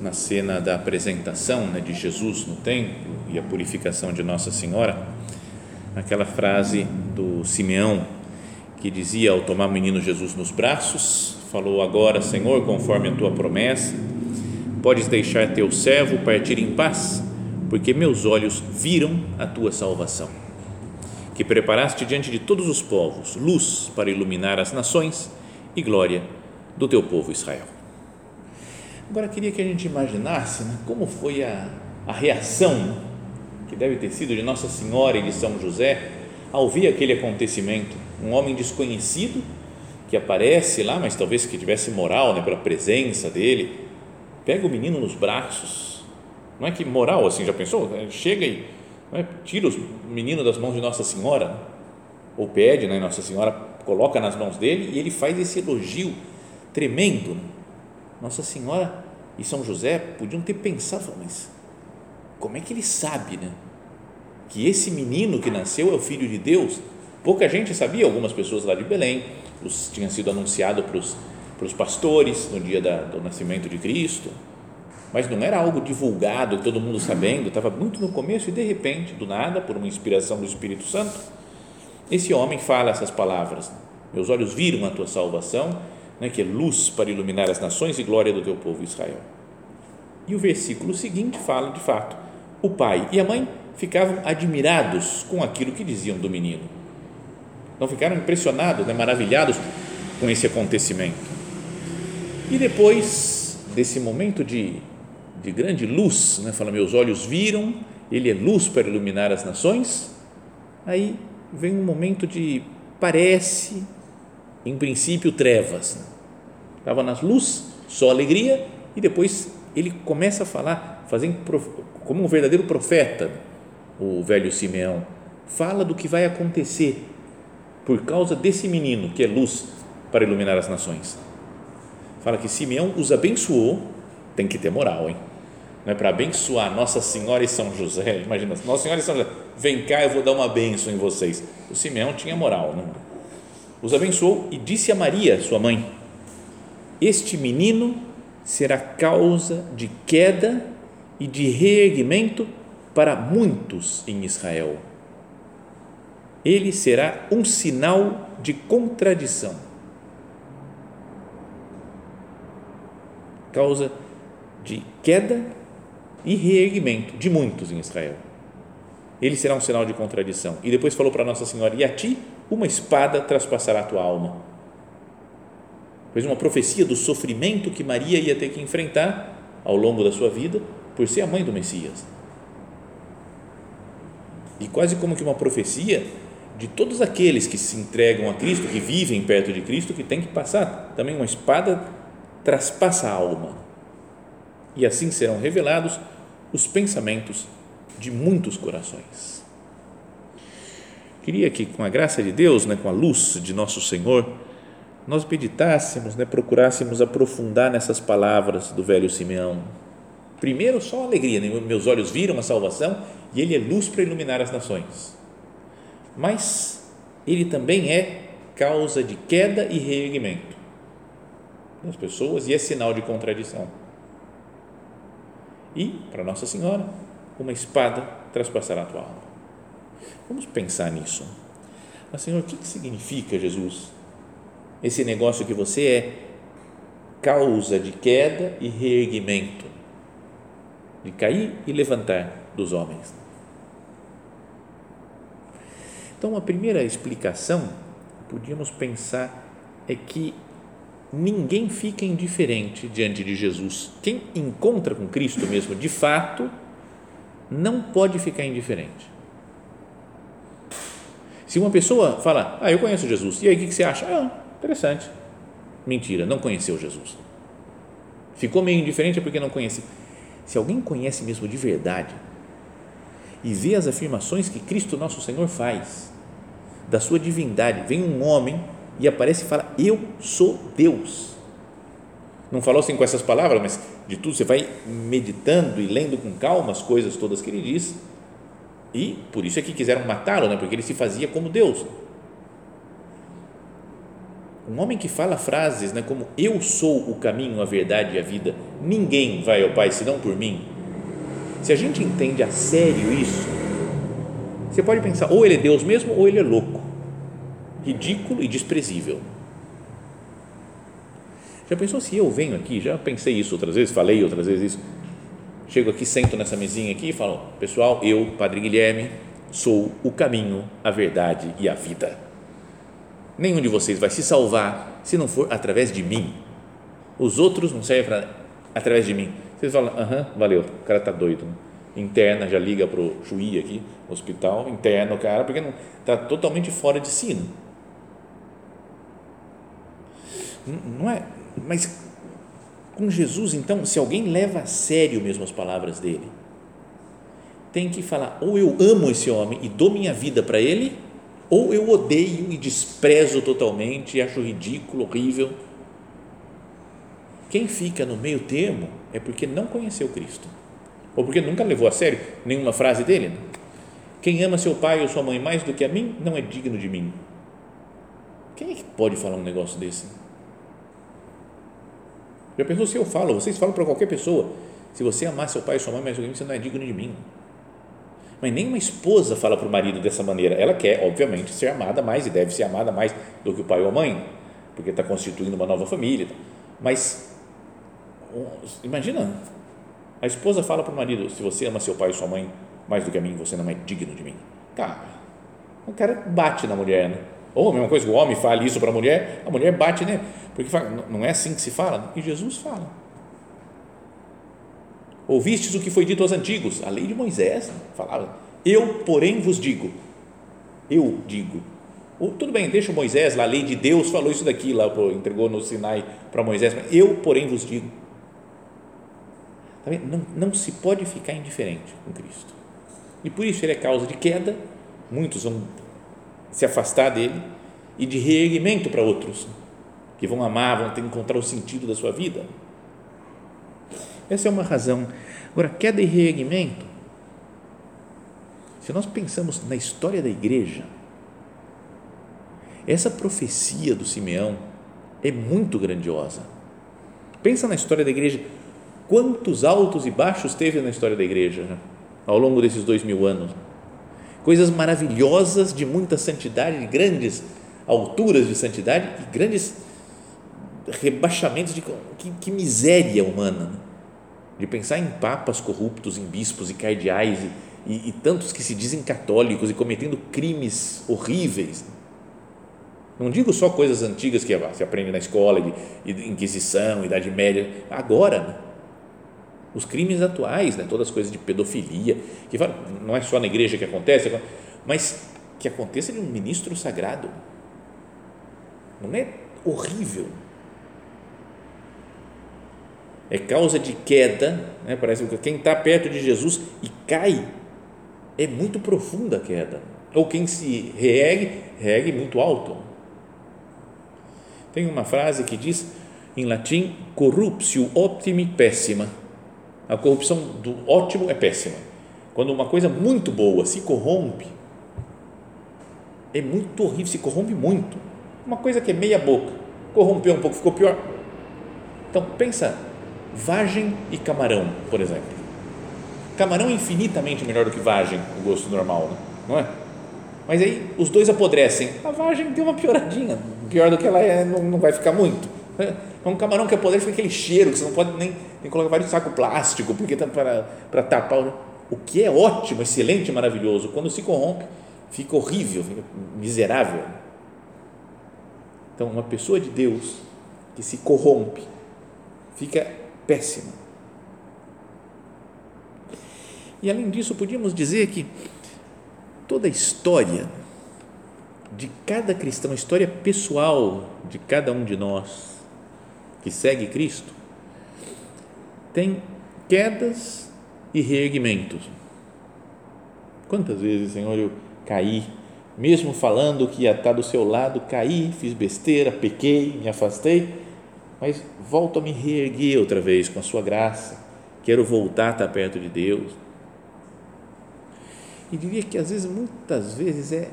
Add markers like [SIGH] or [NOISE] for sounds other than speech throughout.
na cena da apresentação né, de Jesus no templo e a purificação de Nossa Senhora, aquela frase do Simeão que dizia ao tomar o menino Jesus nos braços, falou agora, Senhor, conforme a tua promessa, podes deixar teu servo partir em paz, porque meus olhos viram a tua salvação, que preparaste diante de todos os povos luz para iluminar as nações e glória do teu povo Israel. Agora, queria que a gente imaginasse né, como foi a, a reação que deve ter sido de Nossa Senhora e de São José ao ver aquele acontecimento. Um homem desconhecido que aparece lá, mas talvez que tivesse moral né, pela presença dele, pega o menino nos braços. Não é que moral assim, já pensou? Chega e é, tira o menino das mãos de Nossa Senhora, ou pede, né, Nossa Senhora coloca nas mãos dele e ele faz esse elogio tremendo. Nossa Senhora e São José podiam ter pensado, mas como é que ele sabe, né? Que esse menino que nasceu é o filho de Deus. Pouca gente sabia, algumas pessoas lá de Belém, os, tinha sido anunciado para os, para os pastores no dia da, do nascimento de Cristo, mas não era algo divulgado, todo mundo sabendo, estava muito no começo e de repente, do nada, por uma inspiração do Espírito Santo, esse homem fala essas palavras: Meus olhos viram a tua salvação né, que é luz para iluminar as nações e glória do teu povo Israel. E o versículo seguinte fala de fato: o pai e a mãe ficavam admirados com aquilo que diziam do menino. Não ficaram impressionados, né, maravilhados com esse acontecimento. E depois desse momento de, de grande luz, né, fala: Meus olhos viram, ele é luz para iluminar as nações. Aí vem um momento de parece em princípio trevas. Estava nas luzes, só alegria, e depois ele começa a falar, fazendo como um verdadeiro profeta, o velho Simeão, fala do que vai acontecer por causa desse menino que é luz para iluminar as nações. Fala que Simeão os abençoou, tem que ter moral, hein? Não é para abençoar Nossa Senhora e São José, imagina, Nossa Senhora e São José, vem cá, eu vou dar uma bênção em vocês. O Simeão tinha moral, não? Os abençoou e disse a Maria, sua mãe: Este menino será causa de queda e de reerguimento para muitos em Israel. Ele será um sinal de contradição. Causa de queda e reerguimento de muitos em Israel. Ele será um sinal de contradição. E depois falou para Nossa Senhora: E a ti uma espada traspassará a tua alma. Fez uma profecia do sofrimento que Maria ia ter que enfrentar ao longo da sua vida por ser a mãe do Messias. E quase como que uma profecia de todos aqueles que se entregam a Cristo, que vivem perto de Cristo, que tem que passar também uma espada traspassa a alma. E assim serão revelados os pensamentos de muitos corações. Queria que, com a graça de Deus, né, com a luz de nosso Senhor, nós meditássemos, né, procurássemos aprofundar nessas palavras do velho Simeão. Primeiro, só alegria, né? meus olhos viram a salvação e ele é luz para iluminar as nações. Mas ele também é causa de queda e reerguimento das pessoas e é sinal de contradição. E, para Nossa Senhora, uma espada traspassará a tua alma. Vamos pensar nisso. Mas, Senhor, o que, significa, Jesus? Esse negócio que você é causa de queda e reerguimento de cair e levantar dos homens. Então, a primeira explicação, podíamos pensar, é que ninguém fica indiferente diante de Jesus. Quem encontra com Cristo mesmo, de fato, não pode ficar indiferente. Se uma pessoa fala, ah, eu conheço Jesus, e aí o que você acha? Ah, interessante. Mentira, não conheceu Jesus. Ficou meio indiferente porque não conhece. Se alguém conhece mesmo de verdade e vê as afirmações que Cristo nosso Senhor faz, da sua divindade, vem um homem e aparece e fala: Eu sou Deus. Não falou assim com essas palavras, mas de tudo você vai meditando e lendo com calma as coisas todas que ele diz. E por isso é que quiseram matá-lo, né? porque ele se fazia como Deus. Um homem que fala frases né, como Eu sou o caminho, a verdade e a vida, ninguém vai ao Pai senão por mim. Se a gente entende a sério isso, você pode pensar, ou ele é Deus mesmo, ou ele é louco, ridículo e desprezível. Já pensou se eu venho aqui? Já pensei isso outras vezes, falei outras vezes isso. Chego aqui, sento nessa mesinha aqui e falo: Pessoal, eu, Padre Guilherme, sou o caminho, a verdade e a vida. Nenhum de vocês vai se salvar se não for através de mim. Os outros não servem para através de mim. Vocês falam: Aham, valeu, o cara está doido. Né? Interna, já liga para o Chuí aqui, hospital, interna o cara, porque está totalmente fora de si. Né? Não é mas com Jesus, então, se alguém leva a sério mesmo as palavras dele, tem que falar: ou eu amo esse homem e dou minha vida para ele, ou eu odeio e desprezo totalmente e acho ridículo, horrível. Quem fica no meio termo é porque não conheceu Cristo, ou porque nunca levou a sério nenhuma frase dele. Quem ama seu pai ou sua mãe mais do que a mim não é digno de mim. Quem é que pode falar um negócio desse? Já pensou se eu falo, vocês falam para qualquer pessoa, se você amar seu pai e sua mãe mais do que mim, você não é digno de mim. Mas nem uma esposa fala para o marido dessa maneira. Ela quer, obviamente, ser amada mais e deve ser amada mais do que o pai ou a mãe, porque está constituindo uma nova família. Mas, imagina, a esposa fala para o marido: se você ama seu pai e sua mãe mais do que a mim, você não é digno de mim. Cara, o cara bate na mulher, né? Ou a mesma coisa que o homem fala isso para a mulher, a mulher bate nele. Porque fala, não é assim que se fala? E Jesus fala. Ouvistes o que foi dito aos antigos, a lei de Moisés falava. Eu, porém, vos digo. Eu digo. Ou, tudo bem, deixa Moisés lá, a lei de Deus falou isso daqui, lá entregou no Sinai para Moisés. Mas eu, porém, vos digo. Tá não, não se pode ficar indiferente com Cristo. E por isso ele é causa de queda. Muitos vão se afastar dele e de reerguimento para outros que vão amar, vão ter que encontrar o sentido da sua vida. Essa é uma razão. Agora, queda e reerguimento, se nós pensamos na história da igreja, essa profecia do Simeão é muito grandiosa. Pensa na história da igreja, quantos altos e baixos teve na história da igreja né? ao longo desses dois mil anos coisas maravilhosas de muita santidade, de grandes alturas de santidade e grandes rebaixamentos de que, que miséria humana, né? de pensar em papas corruptos, em bispos e cardeais e, e, e, tantos que se dizem católicos e cometendo crimes horríveis. Não digo só coisas antigas que se aprende na escola, de, de Inquisição, Idade Média, agora, né? Os crimes atuais, né? todas as coisas de pedofilia, que não é só na igreja que acontece, mas que aconteça de um ministro sagrado. Não é horrível. É causa de queda, né? parece que quem está perto de Jesus e cai, é muito profunda a queda. Ou quem se reergue, reergue muito alto. Tem uma frase que diz em latim: corruptio optimi pessima a corrupção do ótimo é péssima. Quando uma coisa muito boa se corrompe, é muito horrível, se corrompe muito. Uma coisa que é meia boca, corrompeu um pouco, ficou pior. Então, pensa, vagem e camarão, por exemplo. Camarão é infinitamente melhor do que vagem, o gosto normal, né? não é? Mas aí os dois apodrecem. A vagem deu uma pioradinha, pior do que ela é, não, não vai ficar muito. [LAUGHS] É um camarão que é poder, fica aquele cheiro que você não pode nem, nem colocar vários saco plástico, porque tá para, para tapar. O que é ótimo, excelente, maravilhoso, quando se corrompe, fica horrível, fica miserável. Então, uma pessoa de Deus que se corrompe, fica péssima. E além disso, podíamos dizer que toda a história de cada cristão, a história pessoal de cada um de nós que segue Cristo, tem quedas e reerguimentos. Quantas vezes, Senhor, eu caí, mesmo falando que ia estar do seu lado, caí, fiz besteira, pequei, me afastei, mas volto a me reerguer outra vez com a sua graça, quero voltar a estar perto de Deus. E diria que às vezes, muitas vezes é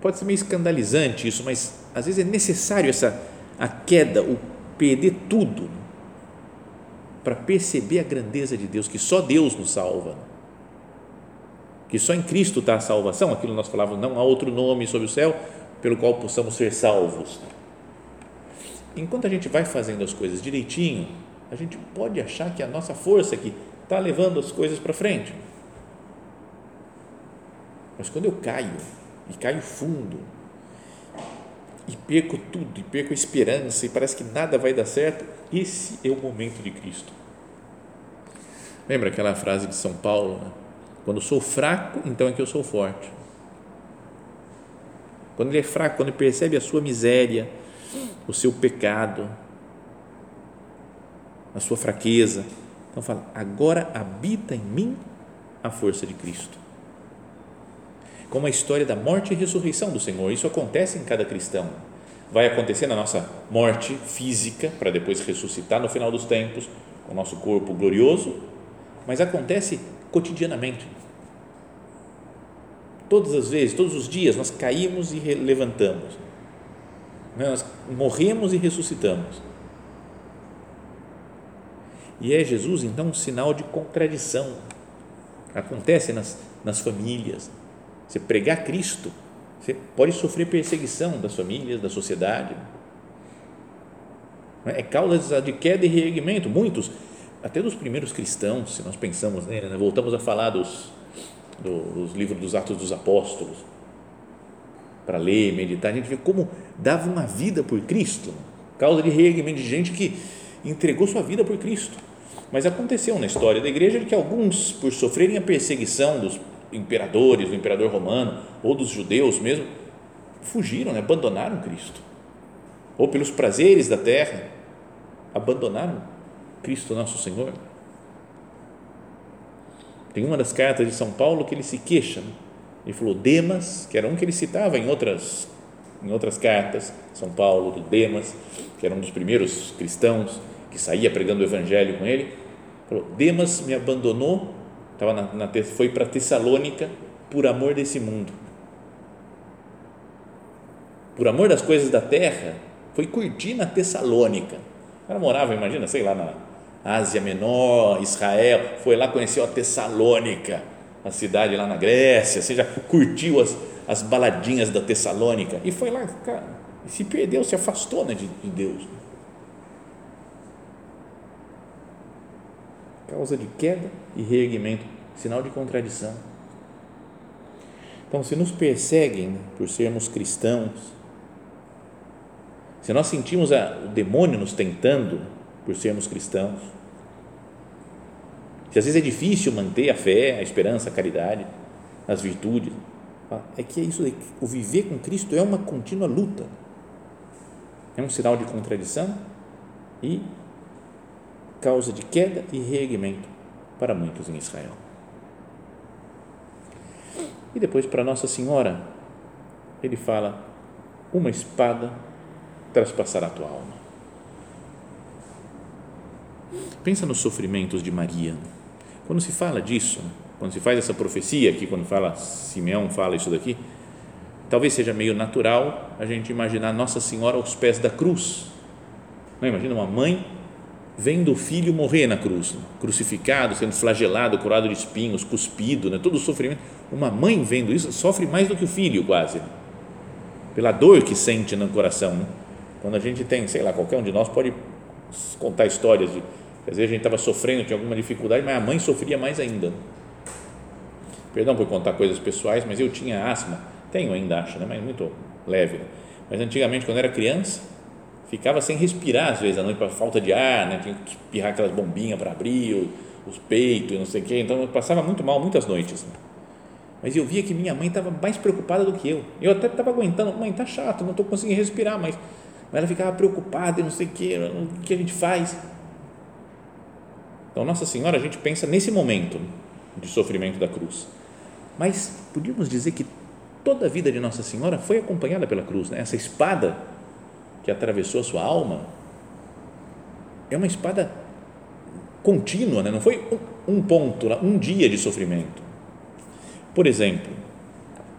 pode ser meio escandalizante isso, mas às vezes é necessário essa a queda, o perder tudo para perceber a grandeza de Deus, que só Deus nos salva. Que só em Cristo está a salvação, aquilo nós falávamos, não há outro nome sobre o céu pelo qual possamos ser salvos. Enquanto a gente vai fazendo as coisas direitinho, a gente pode achar que a nossa força que está levando as coisas para frente. Mas quando eu caio, e caio fundo, e perco tudo, e perco a esperança, e parece que nada vai dar certo, esse é o momento de Cristo. Lembra aquela frase de São Paulo? Né? Quando sou fraco, então é que eu sou forte. Quando ele é fraco, quando ele percebe a sua miséria, o seu pecado, a sua fraqueza. Então fala, agora habita em mim a força de Cristo. Como a história da morte e ressurreição do Senhor, isso acontece em cada cristão. Vai acontecer na nossa morte física, para depois ressuscitar no final dos tempos, com o nosso corpo glorioso, mas acontece cotidianamente. Todas as vezes, todos os dias, nós caímos e levantamos né? Nós morremos e ressuscitamos. E é Jesus, então, um sinal de contradição. Acontece nas, nas famílias. Você pregar Cristo, você pode sofrer perseguição das famílias, da sociedade. É causa de queda e reerguimento. Muitos, até dos primeiros cristãos, se nós pensamos, né, voltamos a falar dos, dos livros dos Atos dos Apóstolos para ler, meditar, a gente vê como dava uma vida por Cristo, causa de reerguimento de gente que entregou sua vida por Cristo. Mas aconteceu na história da igreja que alguns, por sofrerem a perseguição dos imperadores, do imperador romano ou dos judeus mesmo, fugiram, né? abandonaram Cristo. Ou pelos prazeres da terra, abandonaram Cristo nosso Senhor. Tem uma das cartas de São Paulo que ele se queixa, né? Ele falou Demas, que era um que ele citava em outras, em outras cartas, São Paulo, do Demas, que era um dos primeiros cristãos que saía pregando o evangelho com ele. Falou, Demas me abandonou, tava na, na, foi para Tessalônica por amor desse mundo. Por amor das coisas da terra, foi curtir na Tessalônica. Cara morava, imagina, sei lá, na Ásia Menor, Israel, foi lá, conheceu a Tessalônica a cidade lá na Grécia, já curtiu as, as baladinhas da Tessalônica e foi lá, cara, se perdeu, se afastou né, de, de Deus. Causa de queda e reerguimento, sinal de contradição. Então, se nos perseguem por sermos cristãos, se nós sentimos a, o demônio nos tentando por sermos cristãos, se às vezes é difícil manter a fé, a esperança, a caridade, as virtudes, é que é isso, o viver com Cristo é uma contínua luta. É um sinal de contradição e causa de queda e reerguimento para muitos em Israel. E depois para Nossa Senhora, ele fala: uma espada traspassará a tua alma. Pensa nos sofrimentos de Maria quando se fala disso, quando se faz essa profecia aqui, quando fala Simeão fala isso daqui, talvez seja meio natural a gente imaginar Nossa Senhora aos pés da cruz. Não imagina uma mãe vendo o filho morrer na cruz, crucificado, sendo flagelado, curado de espinhos, cuspido, né? todo o sofrimento. Uma mãe vendo isso sofre mais do que o filho, quase, pela dor que sente no coração. Né? Quando a gente tem, sei lá, qualquer um de nós pode contar histórias de às vezes a gente estava sofrendo, tinha alguma dificuldade, mas a mãe sofria mais ainda. Perdão por contar coisas pessoais, mas eu tinha asma, tenho ainda, acho, né? mas muito leve. Mas antigamente, quando era criança, ficava sem respirar às vezes à noite, por falta de ar, né? tinha que espirrar aquelas bombinhas para abrir os peitos, não sei o quê. Então eu passava muito mal muitas noites. Né? Mas eu via que minha mãe estava mais preocupada do que eu. Eu até estava aguentando, mãe, tá chato, não estou conseguindo respirar, mas, mas ela ficava preocupada e não sei o que, o que a gente faz. Então, Nossa Senhora, a gente pensa nesse momento de sofrimento da cruz. Mas podíamos dizer que toda a vida de Nossa Senhora foi acompanhada pela cruz, né? essa espada que atravessou a sua alma é uma espada contínua, né? não foi um ponto, um dia de sofrimento. Por exemplo,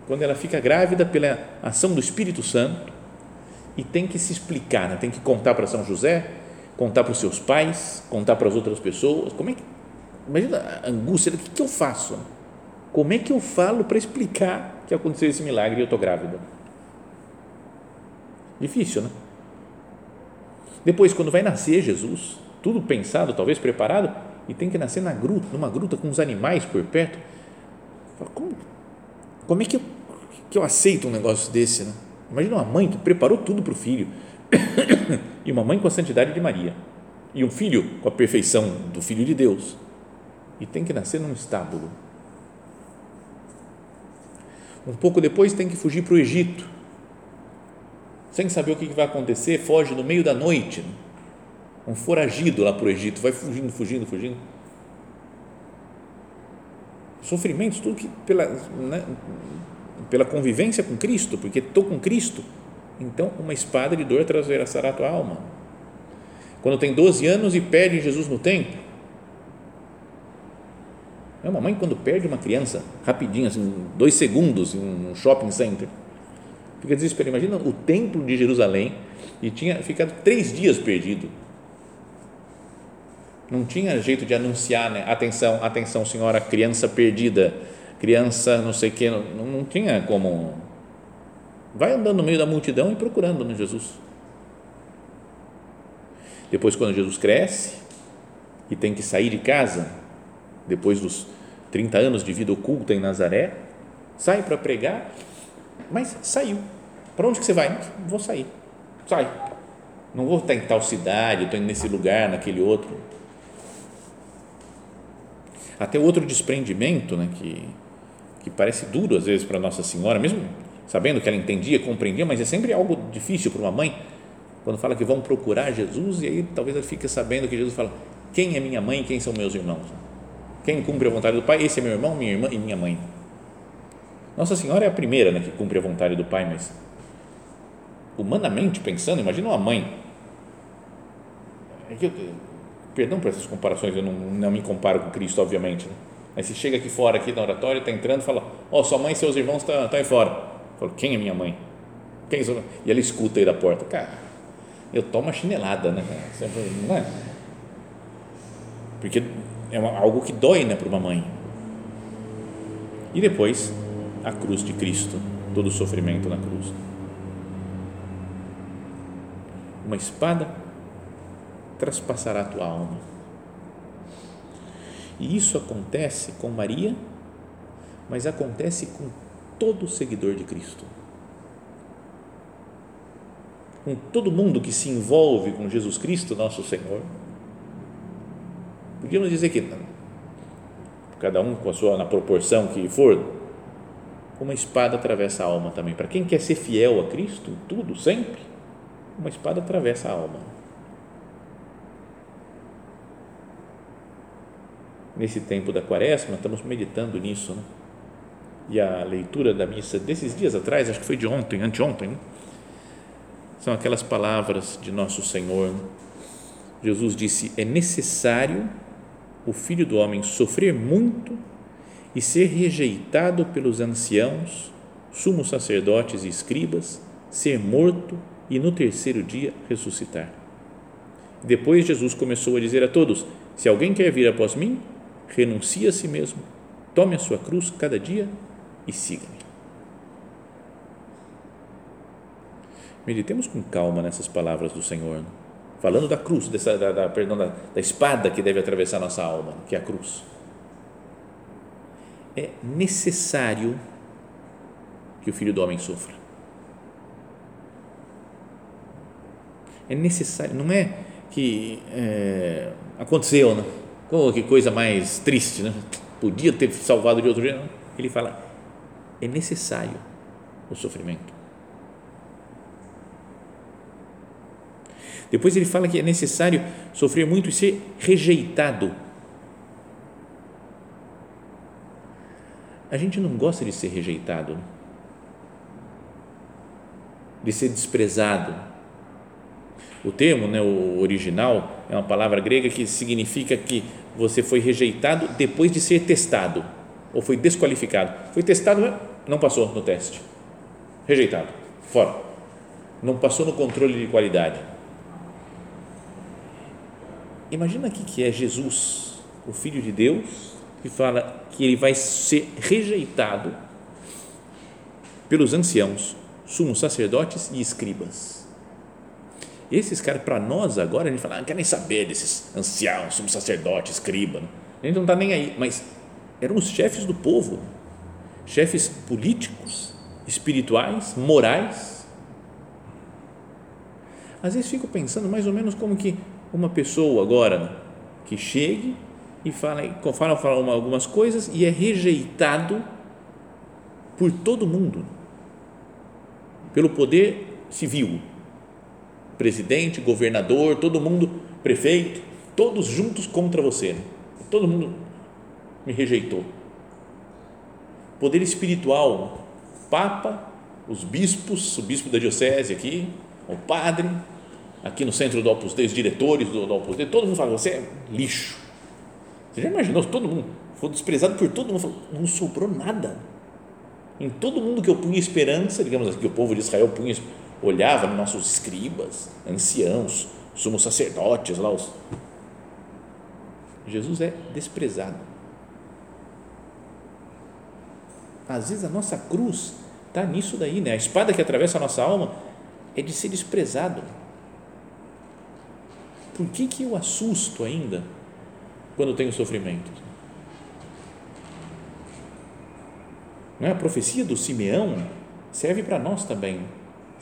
quando ela fica grávida pela ação do Espírito Santo e tem que se explicar, né? tem que contar para São José contar para os seus pais, contar para as outras pessoas. Como é que, imagina a angústia, o que, que eu faço? Como é que eu falo para explicar que aconteceu esse milagre e eu estou grávida? Difícil, né? Depois, quando vai nascer Jesus, tudo pensado, talvez preparado, e tem que nascer na gruta, numa gruta com os animais por perto. Como, como é que eu, que eu aceito um negócio desse? Né? Imagina uma mãe que preparou tudo para o filho [COUGHS] e uma mãe com a santidade de Maria, e um filho com a perfeição do Filho de Deus, e tem que nascer num estábulo. Um pouco depois tem que fugir para o Egito, sem saber o que vai acontecer, foge no meio da noite, um foragido lá para o Egito, vai fugindo, fugindo, fugindo. Sofrimentos, tudo que pela, né, pela convivência com Cristo, porque estou com Cristo então, uma espada de dor atravessará a tua alma. Quando tem 12 anos e perde Jesus no templo. É uma mãe quando perde uma criança, rapidinho, assim, dois segundos em um shopping center, fica desesperado. Imagina o templo de Jerusalém e tinha ficado três dias perdido. Não tinha jeito de anunciar, né? Atenção, atenção, senhora, criança perdida, criança não sei o que, não, não tinha como Vai andando no meio da multidão e procurando no Jesus. Depois, quando Jesus cresce e tem que sair de casa, depois dos 30 anos de vida oculta em Nazaré, sai para pregar, mas saiu. Para onde que você vai? Vou sair. Sai. Não vou estar em tal cidade, estou nesse lugar, naquele outro. Até outro desprendimento, né, que, que parece duro às vezes para Nossa Senhora, mesmo sabendo que ela entendia, compreendia, mas é sempre algo difícil para uma mãe quando fala que vão procurar Jesus e aí talvez ela fique sabendo que Jesus fala quem é minha mãe quem são meus irmãos quem cumpre a vontade do Pai esse é meu irmão, minha irmã e minha mãe Nossa Senhora é a primeira né, que cumpre a vontade do Pai mas humanamente pensando imagina uma mãe é eu, perdão por essas comparações eu não, não me comparo com Cristo obviamente né? mas se chega aqui fora aqui na oratória está entrando e fala ó oh, sua mãe e seus irmãos estão tá, tá aí fora Falou, quem é minha mãe? Quem é e ela escuta aí da porta. Cara, eu tomo uma chinelada, né? Não é? Porque é uma, algo que dói né, para uma mãe. E depois, a cruz de Cristo, todo o sofrimento na cruz. Uma espada traspassará a tua alma. E isso acontece com Maria, mas acontece com todo seguidor de Cristo. Com todo mundo que se envolve com Jesus Cristo, nosso Senhor. Podíamos dizer que cada um com a sua na proporção que for, uma espada atravessa a alma também. Para quem quer ser fiel a Cristo, tudo, sempre, uma espada atravessa a alma. Nesse tempo da quaresma, estamos meditando nisso, né? e a leitura da missa desses dias atrás, acho que foi de ontem, anteontem, né? são aquelas palavras de nosso Senhor. Jesus disse: É necessário o filho do homem sofrer muito e ser rejeitado pelos anciãos, sumos sacerdotes e escribas, ser morto e no terceiro dia ressuscitar. Depois Jesus começou a dizer a todos: Se alguém quer vir após mim, renuncie a si mesmo, tome a sua cruz cada dia e siga-me. Meditemos com calma nessas palavras do Senhor, falando da cruz, dessa, da, da, perdão, da, da espada que deve atravessar nossa alma, que é a cruz. É necessário que o Filho do Homem sofra. É necessário, não é que é, aconteceu, né? Oh, que coisa mais triste, né? Podia ter salvado de outro jeito. Ele fala, é necessário o sofrimento. Depois ele fala que é necessário sofrer muito e ser rejeitado. A gente não gosta de ser rejeitado, de ser desprezado. O termo, né, o original, é uma palavra grega que significa que você foi rejeitado depois de ser testado ou foi desqualificado. Foi testado, não passou no teste. Rejeitado, fora. Não passou no controle de qualidade. Imagina aqui que é Jesus, o Filho de Deus, que fala que ele vai ser rejeitado pelos anciãos, sumos sacerdotes e escribas esses caras, para nós agora, a gente fala, ah, não quer nem saber desses anciãos, sumos sacerdotes, escriba. A gente não está nem aí, mas eram os chefes do povo, chefes políticos, espirituais, morais. Às vezes fico pensando mais ou menos como que uma pessoa agora que chegue e fala, fala, fala algumas coisas e é rejeitado por todo mundo, pelo poder civil, presidente, governador, todo mundo, prefeito, todos juntos contra você. Todo mundo me rejeitou. Poder espiritual, Papa, os bispos, o bispo da diocese aqui, o padre, aqui no centro do Opus Dei, os diretores do, do Opus Dei, todo mundo fala, você é lixo. Você já imaginou? Todo mundo foi desprezado por todo mundo, não sobrou nada. Em todo mundo que eu punha esperança, digamos assim, que o povo de Israel punha olhava nos nossos escribas, anciãos, sumos sacerdotes lá. Os... Jesus é desprezado. Às vezes a nossa cruz está nisso daí, né? A espada que atravessa a nossa alma é de ser desprezado. Por que, que eu assusto ainda quando tenho sofrimento? Não é? A profecia do Simeão serve para nós também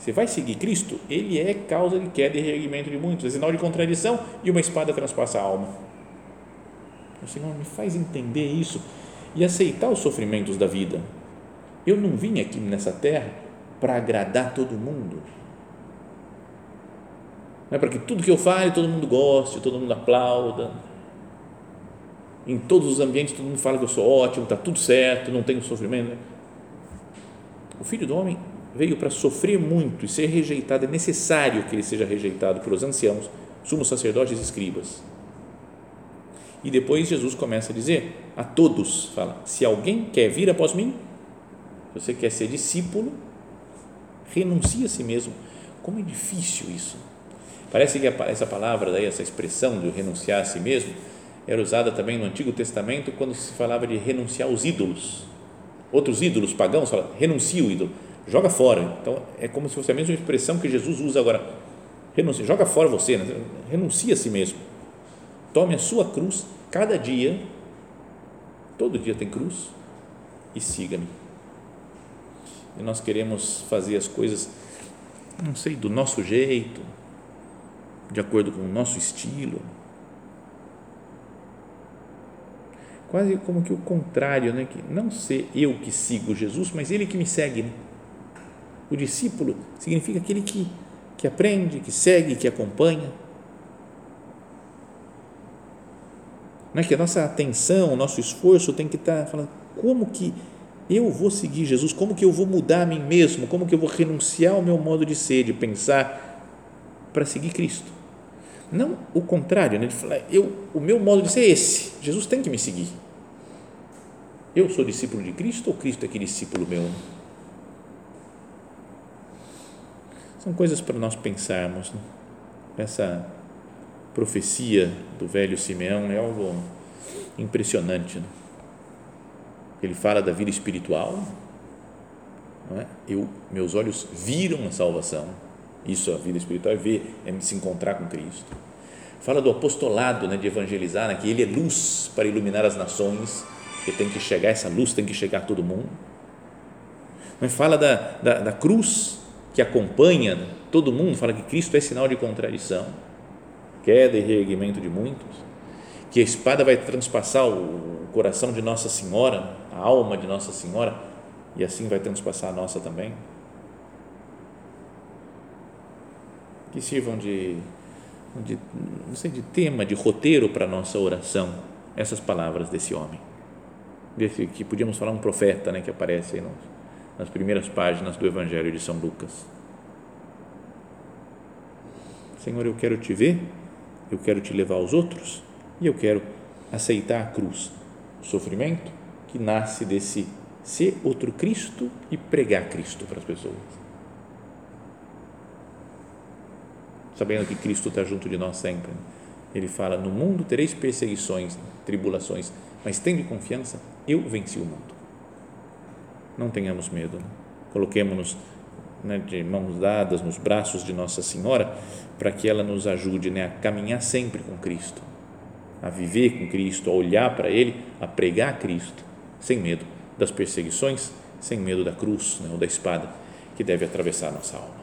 você vai seguir Cristo? Ele é causa de queda e reerguimento de muitos, é sinal de contradição e uma espada transpassa a alma. O Senhor me faz entender isso e aceitar os sofrimentos da vida. Eu não vim aqui nessa terra para agradar todo mundo. Não é para que tudo que eu fale todo mundo goste, todo mundo aplauda. Em todos os ambientes todo mundo fala que eu sou ótimo, está tudo certo, não tenho sofrimento. O Filho do Homem veio para sofrer muito e ser rejeitado, é necessário que ele seja rejeitado pelos anciãos, sumos sacerdotes e escribas. E depois Jesus começa a dizer a todos, fala, se alguém quer vir após mim, se você quer ser discípulo, renuncie a si mesmo. Como é difícil isso. Parece que essa palavra, essa expressão de renunciar a si mesmo, era usada também no Antigo Testamento quando se falava de renunciar aos ídolos. Outros ídolos pagãos falam, renuncia o ídolo joga fora. Então é como se fosse a mesma expressão que Jesus usa agora. Renuncia, joga fora você, né? renuncia a si mesmo. Tome a sua cruz cada dia, todo dia tem cruz, e siga-me. E nós queremos fazer as coisas, não sei, do nosso jeito, de acordo com o nosso estilo. Quase como que o contrário, né? que não ser eu que sigo Jesus, mas ele que me segue. Né? O discípulo significa aquele que, que aprende, que segue, que acompanha. Não é que a nossa atenção, o nosso esforço tem que estar falando como que eu vou seguir Jesus, como que eu vou mudar a mim mesmo, como que eu vou renunciar ao meu modo de ser, de pensar para seguir Cristo. Não o contrário, né? de falar, eu, o meu modo de ser é esse, Jesus tem que me seguir. Eu sou discípulo de Cristo ou Cristo é que discípulo meu? São coisas para nós pensarmos. Né? Essa profecia do velho Simeão é algo impressionante. Né? Ele fala da vida espiritual. É? Eu, meus olhos viram a salvação. Isso a vida espiritual é ver, é se encontrar com Cristo. Fala do apostolado, né, de evangelizar, né, que ele é luz para iluminar as nações, que tem que chegar, essa luz tem que chegar a todo mundo. Mas fala da, da, da cruz que acompanha todo mundo, fala que Cristo é sinal de contradição, queda e reerguimento de muitos, que a espada vai transpassar o coração de Nossa Senhora, a alma de Nossa Senhora, e assim vai transpassar a nossa também. Que sirvam de, de não sei, de tema, de roteiro para a nossa oração, essas palavras desse homem. Desse, que podíamos falar um profeta né, que aparece nas primeiras páginas do Evangelho de São Lucas. Senhor, eu quero te ver, eu quero te levar aos outros e eu quero aceitar a cruz, o sofrimento que nasce desse ser outro Cristo e pregar Cristo para as pessoas. Sabendo que Cristo está junto de nós sempre. Ele fala: No mundo tereis perseguições, tribulações, mas tende confiança, eu venci o mundo. Não tenhamos medo, né? coloquemos-nos né, de mãos dadas nos braços de Nossa Senhora para que ela nos ajude né, a caminhar sempre com Cristo, a viver com Cristo, a olhar para Ele, a pregar Cristo, sem medo das perseguições, sem medo da cruz né, ou da espada que deve atravessar a nossa alma.